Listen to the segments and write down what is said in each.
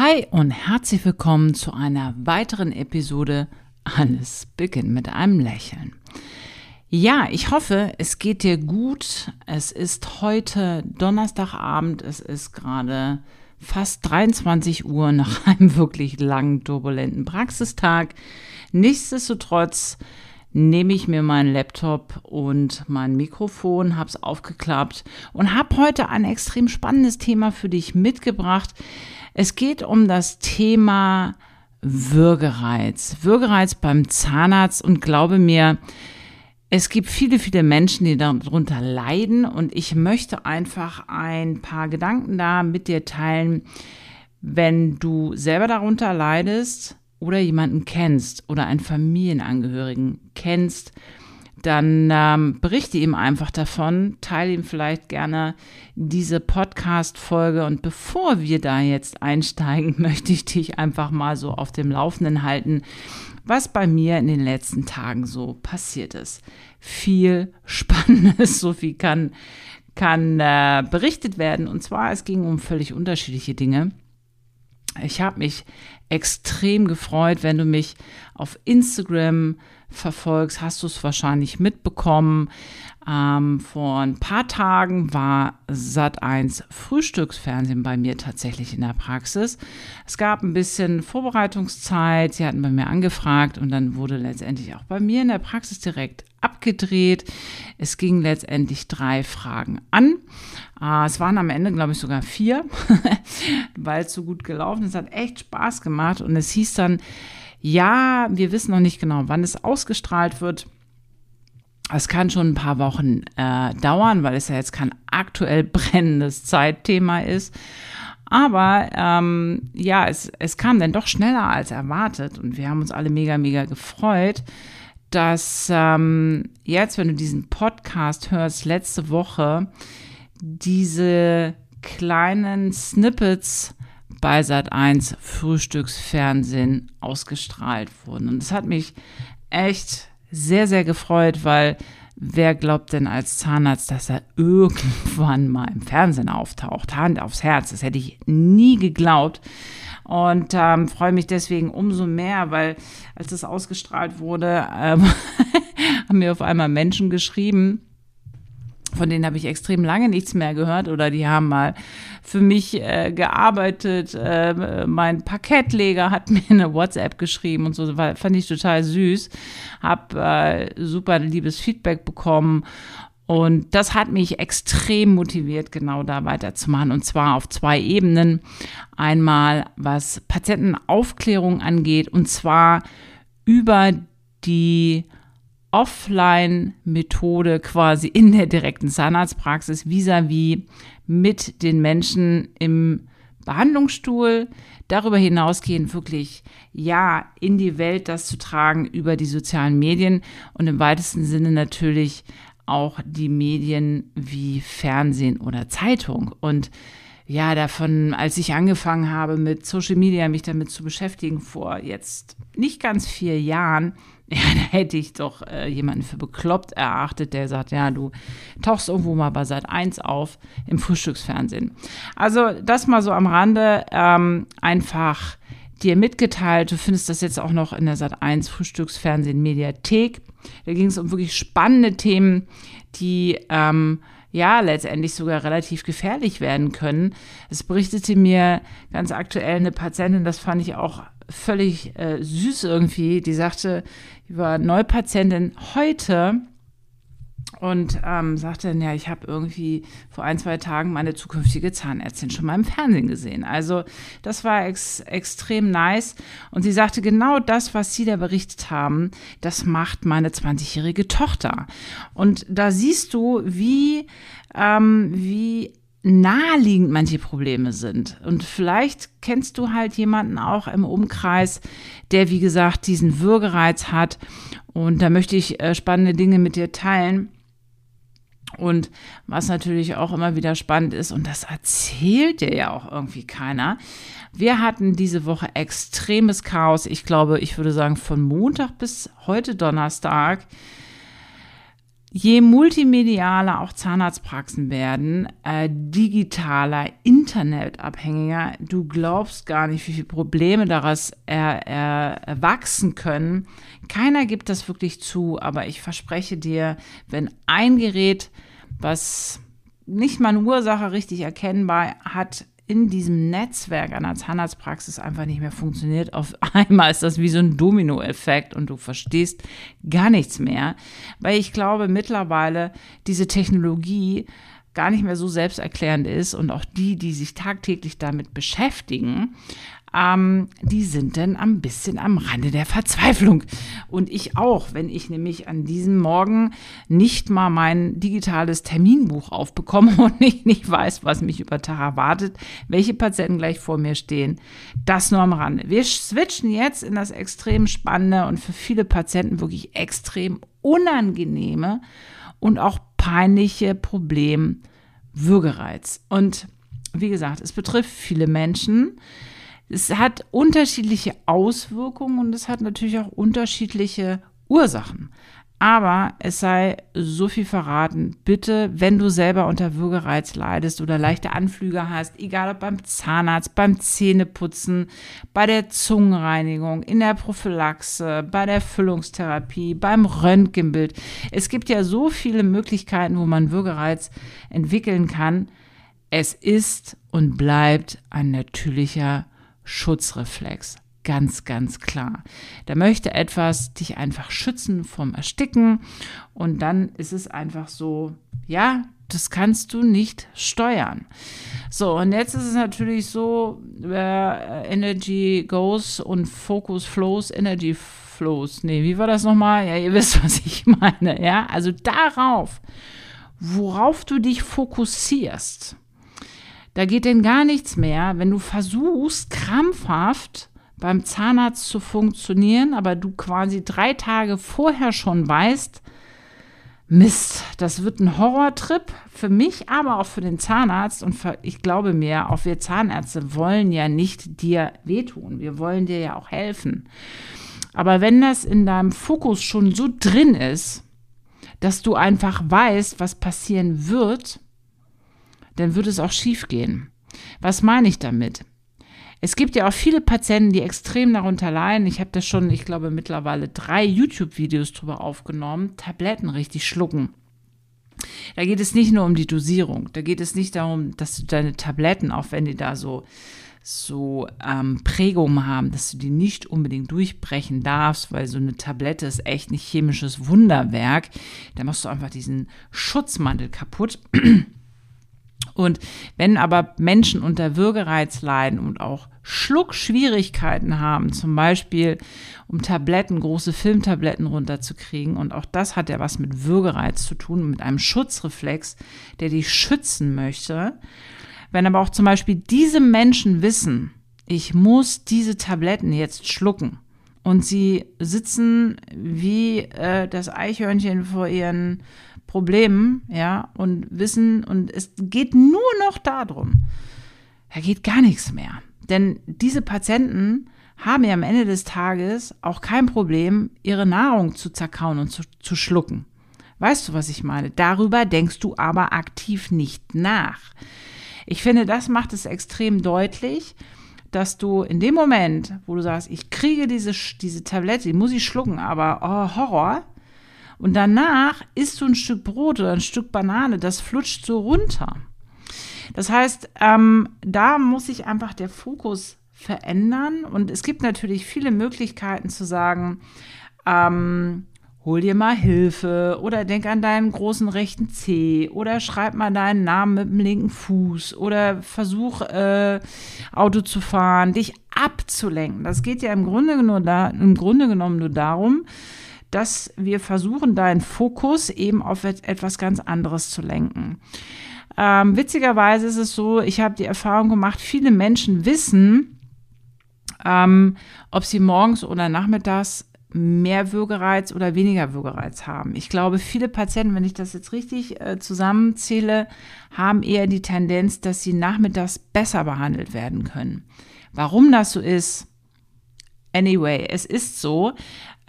Hi und herzlich willkommen zu einer weiteren Episode Alles beginnt mit einem Lächeln. Ja, ich hoffe, es geht dir gut. Es ist heute Donnerstagabend. Es ist gerade fast 23 Uhr nach einem wirklich langen, turbulenten Praxistag. Nichtsdestotrotz nehme ich mir meinen Laptop und mein Mikrofon, habe es aufgeklappt und habe heute ein extrem spannendes Thema für dich mitgebracht. Es geht um das Thema Würgereiz. Würgereiz beim Zahnarzt und glaube mir, es gibt viele, viele Menschen, die darunter leiden und ich möchte einfach ein paar Gedanken da mit dir teilen, wenn du selber darunter leidest oder jemanden kennst oder einen Familienangehörigen kennst, dann ähm, berichte ihm einfach davon, teile ihm vielleicht gerne diese Podcast-Folge und bevor wir da jetzt einsteigen, möchte ich dich einfach mal so auf dem Laufenden halten, was bei mir in den letzten Tagen so passiert ist. Viel Spannendes, so viel kann, kann äh, berichtet werden und zwar es ging um völlig unterschiedliche Dinge. Ich habe mich extrem gefreut, wenn du mich auf Instagram verfolgst, hast du es wahrscheinlich mitbekommen. Ähm, vor ein paar Tagen war Sat1 Frühstücksfernsehen bei mir tatsächlich in der Praxis. Es gab ein bisschen Vorbereitungszeit, sie hatten bei mir angefragt und dann wurde letztendlich auch bei mir in der Praxis direkt abgedreht. Es ging letztendlich drei Fragen an. Äh, es waren am Ende, glaube ich, sogar vier, weil es so gut gelaufen ist. Es hat echt Spaß gemacht und es hieß dann, ja, wir wissen noch nicht genau, wann es ausgestrahlt wird. Es kann schon ein paar Wochen äh, dauern, weil es ja jetzt kein aktuell brennendes Zeitthema ist. Aber ähm, ja, es, es kam dann doch schneller als erwartet und wir haben uns alle mega, mega gefreut, dass ähm, jetzt, wenn du diesen Podcast hörst, letzte Woche diese kleinen Snippets bei Sat1 Frühstücksfernsehen ausgestrahlt wurden. Und es hat mich echt sehr, sehr gefreut, weil wer glaubt denn als Zahnarzt, dass er irgendwann mal im Fernsehen auftaucht? Hand aufs Herz, das hätte ich nie geglaubt. Und ähm, freue mich deswegen umso mehr, weil als es ausgestrahlt wurde, ähm, haben mir auf einmal Menschen geschrieben, von denen habe ich extrem lange nichts mehr gehört oder die haben mal für mich äh, gearbeitet. Äh, mein Parkettleger hat mir eine WhatsApp geschrieben und so, war, fand ich total süß. Hab äh, super liebes Feedback bekommen und das hat mich extrem motiviert, genau da weiterzumachen. Und zwar auf zwei Ebenen. Einmal, was Patientenaufklärung angeht, und zwar über die Offline-Methode quasi in der direkten Zahnarztpraxis vis-à-vis -vis mit den Menschen im Behandlungsstuhl. Darüber hinausgehend wirklich, ja, in die Welt das zu tragen über die sozialen Medien und im weitesten Sinne natürlich auch die Medien wie Fernsehen oder Zeitung. Und ja, davon, als ich angefangen habe mit Social Media, mich damit zu beschäftigen, vor jetzt nicht ganz vier Jahren, ja, da hätte ich doch äh, jemanden für bekloppt erachtet, der sagt, ja, du tauchst irgendwo mal bei Sat 1 auf im Frühstücksfernsehen. Also das mal so am Rande, ähm, einfach dir mitgeteilt. Du findest das jetzt auch noch in der Sat 1 Frühstücksfernsehen Mediathek. Da ging es um wirklich spannende Themen, die ähm, ja letztendlich sogar relativ gefährlich werden können. Es berichtete mir ganz aktuell eine Patientin, das fand ich auch völlig äh, süß irgendwie, die sagte, die war Neupatientin heute und ähm, sagte dann, ja, ich habe irgendwie vor ein, zwei Tagen meine zukünftige Zahnärztin schon mal im Fernsehen gesehen. Also das war ex extrem nice. Und sie sagte, genau das, was Sie da berichtet haben, das macht meine 20-jährige Tochter. Und da siehst du, wie, ähm, wie naheliegend manche Probleme sind. Und vielleicht kennst du halt jemanden auch im Umkreis, der, wie gesagt, diesen Würgereiz hat. Und da möchte ich äh, spannende Dinge mit dir teilen. Und was natürlich auch immer wieder spannend ist, und das erzählt dir ja auch irgendwie keiner, wir hatten diese Woche extremes Chaos. Ich glaube, ich würde sagen, von Montag bis heute Donnerstag je multimedialer auch Zahnarztpraxen werden, äh, digitaler, internetabhängiger, du glaubst gar nicht, wie viele Probleme daraus er, er, erwachsen können. Keiner gibt das wirklich zu, aber ich verspreche dir, wenn ein Gerät, was nicht mal eine Ursache richtig erkennbar hat, in diesem Netzwerk einer Zahnarztpraxis einfach nicht mehr funktioniert. Auf einmal ist das wie so ein Dominoeffekt und du verstehst gar nichts mehr, weil ich glaube mittlerweile diese Technologie gar nicht mehr so selbsterklärend ist und auch die, die sich tagtäglich damit beschäftigen, ähm, die sind dann ein bisschen am Rande der Verzweiflung. Und ich auch, wenn ich nämlich an diesem Morgen nicht mal mein digitales Terminbuch aufbekomme und ich nicht weiß, was mich über Tag erwartet, welche Patienten gleich vor mir stehen. Das nur am Rande. Wir switchen jetzt in das extrem spannende und für viele Patienten wirklich extrem unangenehme und auch peinliche Problem Würgereiz. Und wie gesagt, es betrifft viele Menschen. Es hat unterschiedliche Auswirkungen und es hat natürlich auch unterschiedliche Ursachen. Aber es sei so viel verraten, bitte, wenn du selber unter Würgereiz leidest oder leichte Anflüge hast, egal ob beim Zahnarzt, beim Zähneputzen, bei der Zungenreinigung, in der Prophylaxe, bei der Füllungstherapie, beim Röntgenbild. Es gibt ja so viele Möglichkeiten, wo man Würgereiz entwickeln kann. Es ist und bleibt ein natürlicher Schutzreflex. Ganz, ganz klar. Da möchte etwas dich einfach schützen vom Ersticken und dann ist es einfach so, ja, das kannst du nicht steuern. So, und jetzt ist es natürlich so, äh, Energy goes und Focus flows, Energy flows. Nee, wie war das nochmal? Ja, ihr wisst, was ich meine. Ja, also darauf, worauf du dich fokussierst, da geht denn gar nichts mehr, wenn du versuchst, krampfhaft beim Zahnarzt zu funktionieren, aber du quasi drei Tage vorher schon weißt, Mist, das wird ein Horrortrip für mich, aber auch für den Zahnarzt. Und für, ich glaube mir, auch wir Zahnärzte wollen ja nicht dir wehtun. Wir wollen dir ja auch helfen. Aber wenn das in deinem Fokus schon so drin ist, dass du einfach weißt, was passieren wird, dann wird es auch schief gehen. Was meine ich damit? Es gibt ja auch viele Patienten, die extrem darunter leiden. Ich habe da schon, ich glaube, mittlerweile drei YouTube-Videos drüber aufgenommen. Tabletten richtig schlucken. Da geht es nicht nur um die Dosierung. Da geht es nicht darum, dass du deine Tabletten, auch wenn die da so, so ähm, Prägungen haben, dass du die nicht unbedingt durchbrechen darfst, weil so eine Tablette ist echt nicht chemisches Wunderwerk. Da machst du einfach diesen Schutzmantel kaputt. Und wenn aber Menschen unter Würgereiz leiden und auch Schluckschwierigkeiten haben, zum Beispiel um Tabletten, große Filmtabletten runterzukriegen, und auch das hat ja was mit Würgereiz zu tun, mit einem Schutzreflex, der dich schützen möchte. Wenn aber auch zum Beispiel diese Menschen wissen, ich muss diese Tabletten jetzt schlucken, und sie sitzen wie äh, das Eichhörnchen vor ihren Problemen, ja, und wissen, und es geht nur noch darum, da geht gar nichts mehr. Denn diese Patienten haben ja am Ende des Tages auch kein Problem, ihre Nahrung zu zerkauen und zu, zu schlucken. Weißt du, was ich meine? Darüber denkst du aber aktiv nicht nach. Ich finde, das macht es extrem deutlich, dass du in dem Moment, wo du sagst, ich kriege diese, diese Tablette, die muss ich schlucken, aber oh, Horror. Und danach isst du ein Stück Brot oder ein Stück Banane, das flutscht so runter. Das heißt, ähm, da muss sich einfach der Fokus verändern. Und es gibt natürlich viele Möglichkeiten zu sagen, ähm, hol dir mal Hilfe oder denk an deinen großen rechten Zeh oder schreib mal deinen Namen mit dem linken Fuß oder versuch äh, Auto zu fahren, dich abzulenken. Das geht ja im Grunde, nur da, im Grunde genommen nur darum, dass wir versuchen, deinen Fokus eben auf etwas ganz anderes zu lenken. Ähm, witzigerweise ist es so, ich habe die Erfahrung gemacht, viele Menschen wissen, ähm, ob sie morgens oder nachmittags mehr Würgereiz oder weniger Würgereiz haben. Ich glaube, viele Patienten, wenn ich das jetzt richtig äh, zusammenzähle, haben eher die Tendenz, dass sie nachmittags besser behandelt werden können. Warum das so ist, Anyway, es ist so.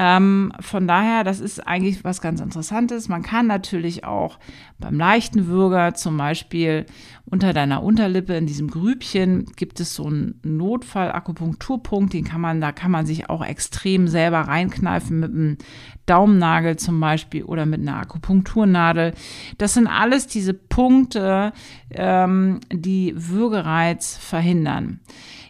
Ähm, von daher, das ist eigentlich was ganz Interessantes. Man kann natürlich auch beim leichten Würger zum Beispiel unter deiner Unterlippe in diesem Grübchen gibt es so einen Notfall-Akupunkturpunkt, den kann man, da kann man sich auch extrem selber reinkneifen mit einem Daumennagel zum Beispiel oder mit einer Akupunkturnadel. Das sind alles diese Punkte, ähm, die Würgereiz verhindern.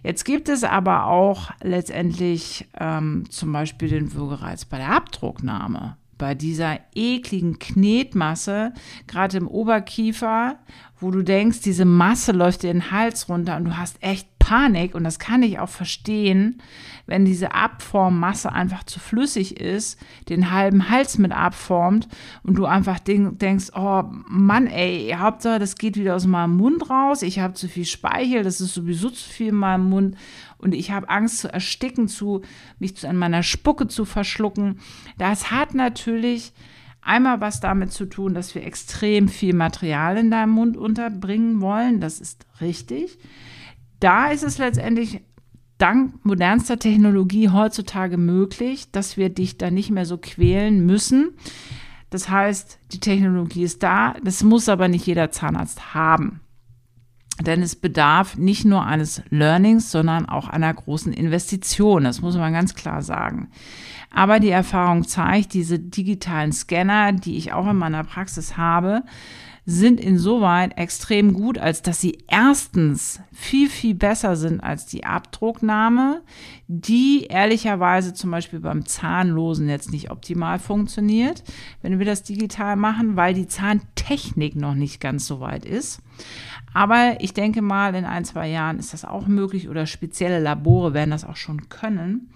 Jetzt gibt es aber auch letztendlich ähm, zum Beispiel den Würgereiz bei der Abdrucknahme. Bei dieser ekligen Knetmasse, gerade im Oberkiefer, wo du denkst, diese Masse läuft dir den Hals runter und du hast echt Panik und das kann ich auch verstehen, wenn diese Abformmasse einfach zu flüssig ist, den halben Hals mit abformt und du einfach denkst, oh Mann, ey, Hauptsache, das geht wieder aus meinem Mund raus, ich habe zu viel Speichel, das ist sowieso zu viel in meinem Mund und ich habe Angst zu ersticken, zu mich zu, an meiner Spucke zu verschlucken. Das hat natürlich einmal was damit zu tun, dass wir extrem viel Material in deinem Mund unterbringen wollen. Das ist richtig da ist es letztendlich dank modernster Technologie heutzutage möglich, dass wir dich da nicht mehr so quälen müssen. Das heißt, die Technologie ist da, das muss aber nicht jeder Zahnarzt haben. Denn es bedarf nicht nur eines Learnings, sondern auch einer großen Investition. Das muss man ganz klar sagen. Aber die Erfahrung zeigt, diese digitalen Scanner, die ich auch in meiner Praxis habe, sind insoweit extrem gut, als dass sie erstens viel, viel besser sind als die Abdrucknahme, die ehrlicherweise zum Beispiel beim Zahnlosen jetzt nicht optimal funktioniert, wenn wir das digital machen, weil die Zahntechnik noch nicht ganz so weit ist. Aber ich denke mal, in ein, zwei Jahren ist das auch möglich oder spezielle Labore werden das auch schon können.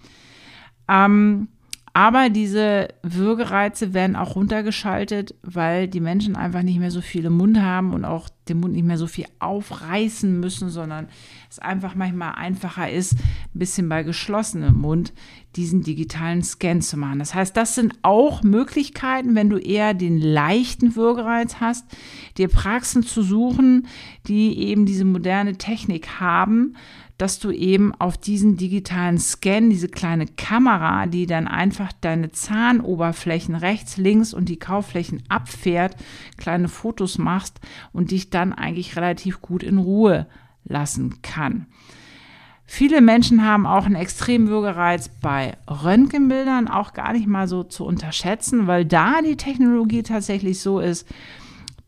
Ähm, aber diese Würgereize werden auch runtergeschaltet, weil die Menschen einfach nicht mehr so viel im Mund haben und auch den Mund nicht mehr so viel aufreißen müssen, sondern es einfach manchmal einfacher ist, ein bisschen bei geschlossenem Mund diesen digitalen Scan zu machen. Das heißt, das sind auch Möglichkeiten, wenn du eher den leichten Würgereiz hast, dir Praxen zu suchen, die eben diese moderne Technik haben, dass du eben auf diesen digitalen Scan, diese kleine Kamera, die dann einfach deine Zahnoberflächen rechts, links und die Kaufflächen abfährt, kleine Fotos machst und dich dann eigentlich relativ gut in Ruhe lassen kann. Viele Menschen haben auch einen extremen Würgereiz bei Röntgenbildern, auch gar nicht mal so zu unterschätzen, weil da die Technologie tatsächlich so ist,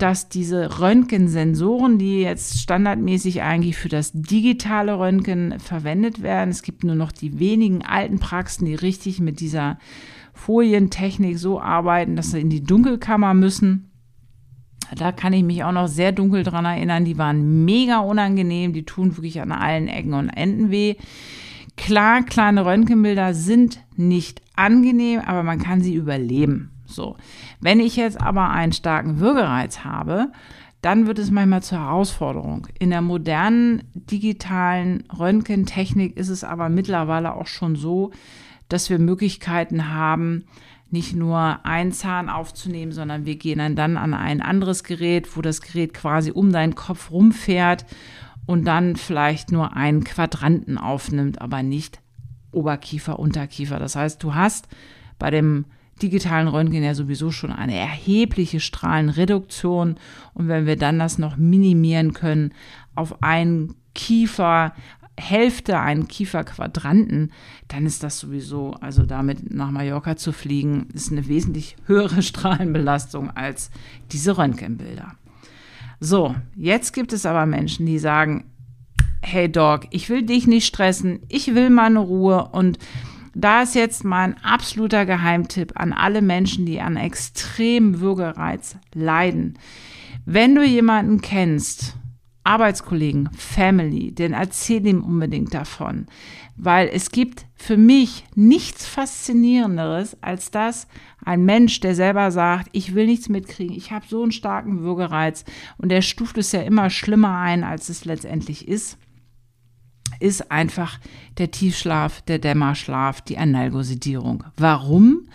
dass diese Röntgensensoren, die jetzt standardmäßig eigentlich für das digitale Röntgen verwendet werden, es gibt nur noch die wenigen alten Praxen, die richtig mit dieser Folientechnik so arbeiten, dass sie in die Dunkelkammer müssen. Da kann ich mich auch noch sehr dunkel dran erinnern. Die waren mega unangenehm. Die tun wirklich an allen Ecken und Enden weh. Klar, kleine Röntgenbilder sind nicht angenehm, aber man kann sie überleben. So. Wenn ich jetzt aber einen starken Würgereiz habe, dann wird es manchmal zur Herausforderung. In der modernen digitalen Röntgentechnik ist es aber mittlerweile auch schon so, dass wir Möglichkeiten haben, nicht nur einen Zahn aufzunehmen, sondern wir gehen dann, dann an ein anderes Gerät, wo das Gerät quasi um deinen Kopf rumfährt und dann vielleicht nur einen Quadranten aufnimmt, aber nicht Oberkiefer, Unterkiefer. Das heißt, du hast bei dem digitalen Röntgen ja sowieso schon eine erhebliche Strahlenreduktion. Und wenn wir dann das noch minimieren können auf einen Kiefer, Hälfte einen Kieferquadranten, dann ist das sowieso, also damit nach Mallorca zu fliegen, ist eine wesentlich höhere Strahlenbelastung als diese Röntgenbilder. So, jetzt gibt es aber Menschen, die sagen, hey Dog, ich will dich nicht stressen, ich will meine Ruhe und da ist jetzt mein absoluter Geheimtipp an alle Menschen, die an extremem Würgereiz leiden. Wenn du jemanden kennst, Arbeitskollegen, Family, dann erzähl ihm unbedingt davon. Weil es gibt für mich nichts Faszinierenderes, als dass ein Mensch, der selber sagt, ich will nichts mitkriegen, ich habe so einen starken Würgereiz und der stuft es ja immer schlimmer ein, als es letztendlich ist ist einfach der Tiefschlaf, der Dämmerschlaf, die Analgosidierung. Warum?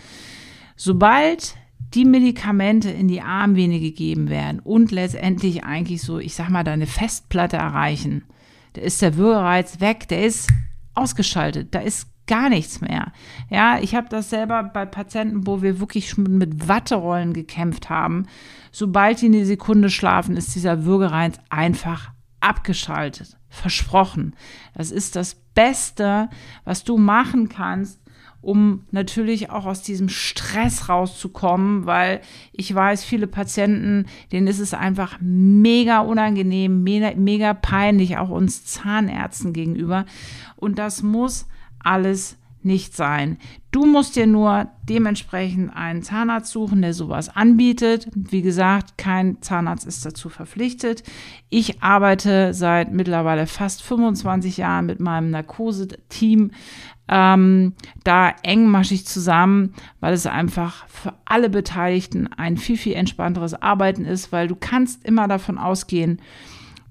Sobald die Medikamente in die Armvene gegeben werden und letztendlich eigentlich so, ich sag mal, deine Festplatte erreichen, da ist der Würgereiz weg, der ist ausgeschaltet, da ist gar nichts mehr. Ja, ich habe das selber bei Patienten, wo wir wirklich schon mit Watterollen gekämpft haben. Sobald die eine Sekunde schlafen, ist dieser Würgereiz einfach abgeschaltet. Versprochen. Das ist das Beste, was du machen kannst, um natürlich auch aus diesem Stress rauszukommen, weil ich weiß, viele Patienten, denen ist es einfach mega unangenehm, mega, mega peinlich, auch uns Zahnärzten gegenüber. Und das muss alles nicht sein. Du musst dir nur dementsprechend einen Zahnarzt suchen, der sowas anbietet. Wie gesagt, kein Zahnarzt ist dazu verpflichtet. Ich arbeite seit mittlerweile fast 25 Jahren mit meinem Narkose-Team ähm, da engmaschig zusammen, weil es einfach für alle Beteiligten ein viel, viel entspannteres Arbeiten ist, weil du kannst immer davon ausgehen,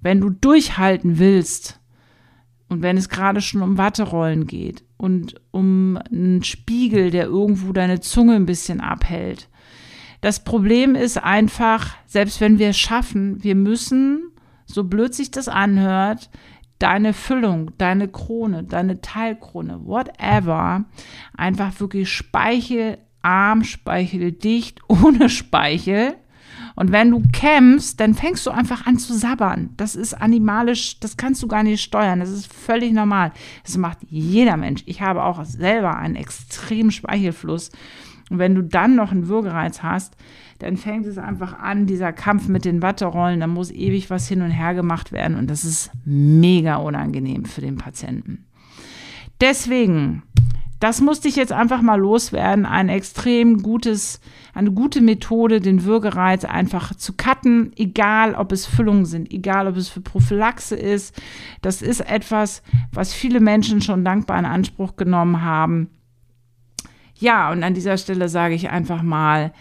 wenn du durchhalten willst und wenn es gerade schon um Watterollen geht und um einen Spiegel, der irgendwo deine Zunge ein bisschen abhält. Das Problem ist einfach, selbst wenn wir es schaffen, wir müssen, so blöd sich das anhört, deine Füllung, deine Krone, deine Teilkrone, whatever, einfach wirklich speichelarm, speicheldicht, ohne Speichel. Und wenn du kämpfst, dann fängst du einfach an zu sabbern. Das ist animalisch, das kannst du gar nicht steuern. Das ist völlig normal. Das macht jeder Mensch. Ich habe auch selber einen extremen Speichelfluss. Und wenn du dann noch einen Würgereiz hast, dann fängt es einfach an, dieser Kampf mit den Watterollen, da muss ewig was hin und her gemacht werden und das ist mega unangenehm für den Patienten. Deswegen, das musste ich jetzt einfach mal loswerden, ein extrem gutes, eine gute Methode, den Würgereiz einfach zu cutten, egal ob es Füllungen sind, egal ob es für Prophylaxe ist. Das ist etwas, was viele Menschen schon dankbar in Anspruch genommen haben. Ja, und an dieser Stelle sage ich einfach mal,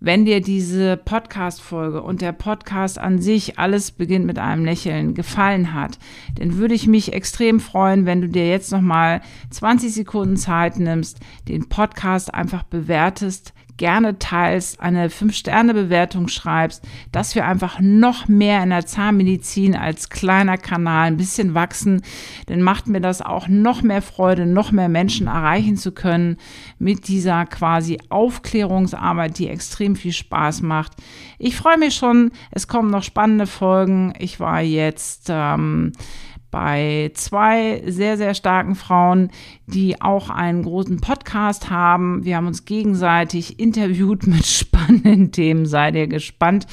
wenn dir diese Podcast-Folge und der Podcast an sich, alles beginnt mit einem Lächeln, gefallen hat, dann würde ich mich extrem freuen, wenn du dir jetzt nochmal 20 Sekunden Zeit nimmst, den Podcast einfach bewertest, gerne teilst, eine 5-Sterne-Bewertung schreibst, dass wir einfach noch mehr in der Zahnmedizin als kleiner Kanal ein bisschen wachsen, dann macht mir das auch noch mehr Freude, noch mehr Menschen erreichen zu können mit dieser quasi Aufklärungsarbeit, die extrem viel Spaß macht. Ich freue mich schon, es kommen noch spannende Folgen. Ich war jetzt ähm, bei zwei sehr, sehr starken Frauen, die auch einen großen Podcast haben. Wir haben uns gegenseitig interviewt mit spannenden Themen. Seid ihr gespannt.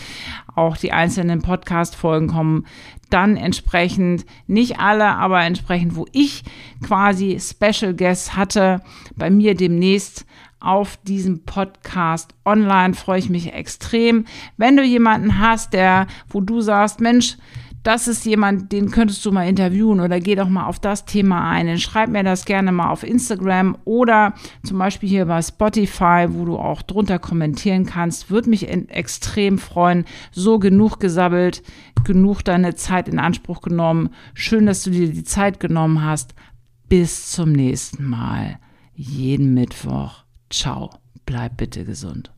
Auch die einzelnen Podcast-Folgen kommen dann entsprechend, nicht alle, aber entsprechend, wo ich quasi Special Guests hatte, bei mir demnächst auf diesem Podcast online. Freue ich mich extrem. Wenn du jemanden hast, der, wo du sagst, Mensch, das ist jemand, den könntest du mal interviewen oder geh doch mal auf das Thema ein. Dann schreib mir das gerne mal auf Instagram oder zum Beispiel hier bei Spotify, wo du auch drunter kommentieren kannst. Würde mich extrem freuen. So genug gesabbelt, genug deine Zeit in Anspruch genommen. Schön, dass du dir die Zeit genommen hast. Bis zum nächsten Mal. Jeden Mittwoch. Ciao. Bleib bitte gesund.